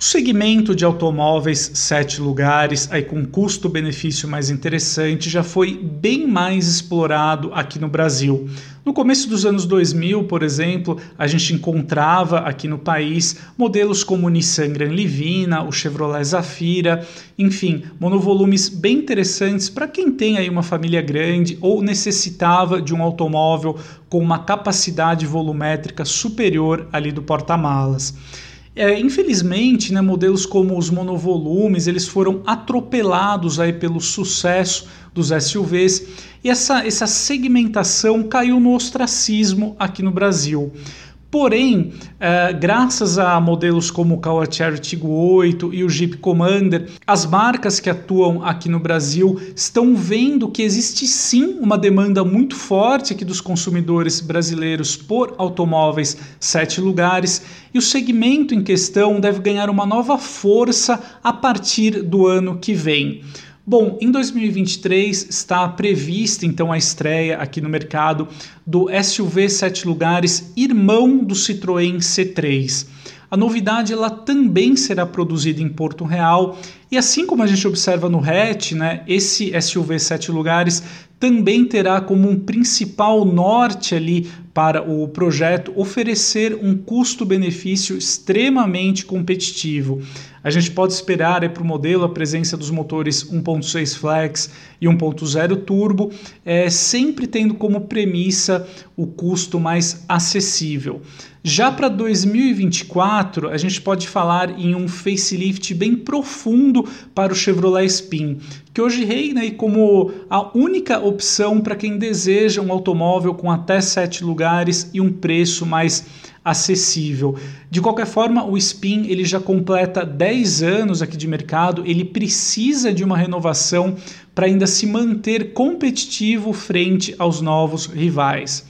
O segmento de automóveis sete lugares, aí com custo-benefício mais interessante, já foi bem mais explorado aqui no Brasil. No começo dos anos 2000, por exemplo, a gente encontrava aqui no país modelos como o Nissan Gran Livina, o Chevrolet Zafira, enfim, monovolumes bem interessantes para quem tem aí uma família grande ou necessitava de um automóvel com uma capacidade volumétrica superior ali do porta-malas. É, infelizmente, né, modelos como os monovolumes eles foram atropelados aí pelo sucesso dos SUVs e essa, essa segmentação caiu no ostracismo aqui no Brasil. Porém, eh, graças a modelos como o Caoa Cherry Tiggo 8 e o Jeep Commander, as marcas que atuam aqui no Brasil estão vendo que existe sim uma demanda muito forte aqui dos consumidores brasileiros por automóveis sete lugares e o segmento em questão deve ganhar uma nova força a partir do ano que vem. Bom, em 2023 está prevista então a estreia aqui no mercado do SUV 7 lugares, irmão do Citroën C3. A novidade ela também será produzida em Porto Real e assim como a gente observa no hatch, né, esse SUV 7 lugares também terá como um principal norte ali para o projeto oferecer um custo-benefício extremamente competitivo. A gente pode esperar para o modelo a presença dos motores 1.6 flex e 1.0 turbo, é, sempre tendo como premissa o custo mais acessível. Já para 2024, a gente pode falar em um facelift bem profundo para o Chevrolet Spin, que hoje reina como a única opção para quem deseja um automóvel com até sete lugares e um preço mais acessível. De qualquer forma, o Spin ele já completa 10 anos aqui de mercado, ele precisa de uma renovação para ainda se manter competitivo frente aos novos rivais.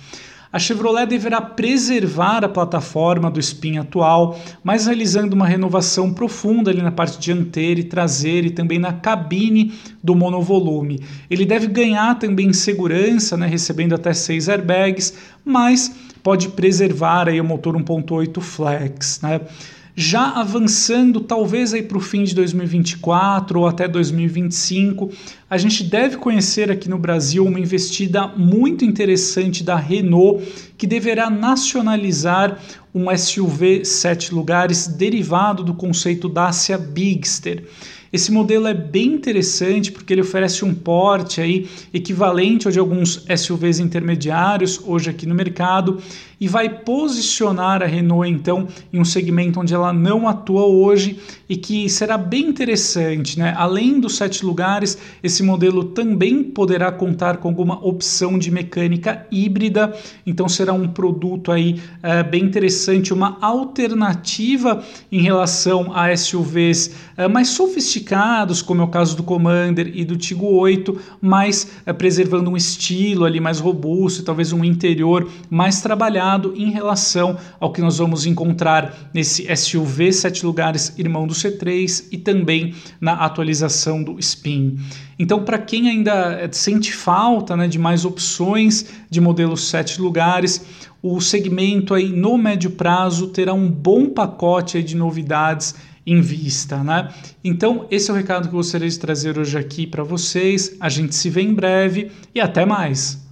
A Chevrolet deverá preservar a plataforma do Spin atual, mas realizando uma renovação profunda ali na parte dianteira e traseira e também na cabine do monovolume. Ele deve ganhar também segurança, né, recebendo até seis airbags, mas pode preservar aí o motor 1.8 flex, né? Já avançando talvez aí para o fim de 2024 ou até 2025, a gente deve conhecer aqui no Brasil uma investida muito interessante da Renault, que deverá nacionalizar um SUV sete lugares derivado do conceito Dacia Bigster. Esse modelo é bem interessante porque ele oferece um porte aí equivalente ao de alguns SUVs intermediários hoje aqui no mercado e vai posicionar a Renault então em um segmento onde ela não atua hoje e que será bem interessante, né? Além dos sete lugares, esse modelo também poderá contar com alguma opção de mecânica híbrida, então será um produto aí é, bem interessante, uma alternativa em relação a SUVs é, mais sofisticados, como é o caso do Commander e do Tigo 8, mas é, preservando um estilo ali mais robusto, talvez um interior mais trabalhado em relação ao que nós vamos encontrar nesse SUV sete lugares irmão do C3 e também na atualização do Spin. Então, para quem ainda sente falta né, de mais opções de modelos sete lugares, o segmento aí no médio prazo terá um bom pacote de novidades em vista, né? Então, esse é o recado que eu gostaria de trazer hoje aqui para vocês. A gente se vê em breve e até mais.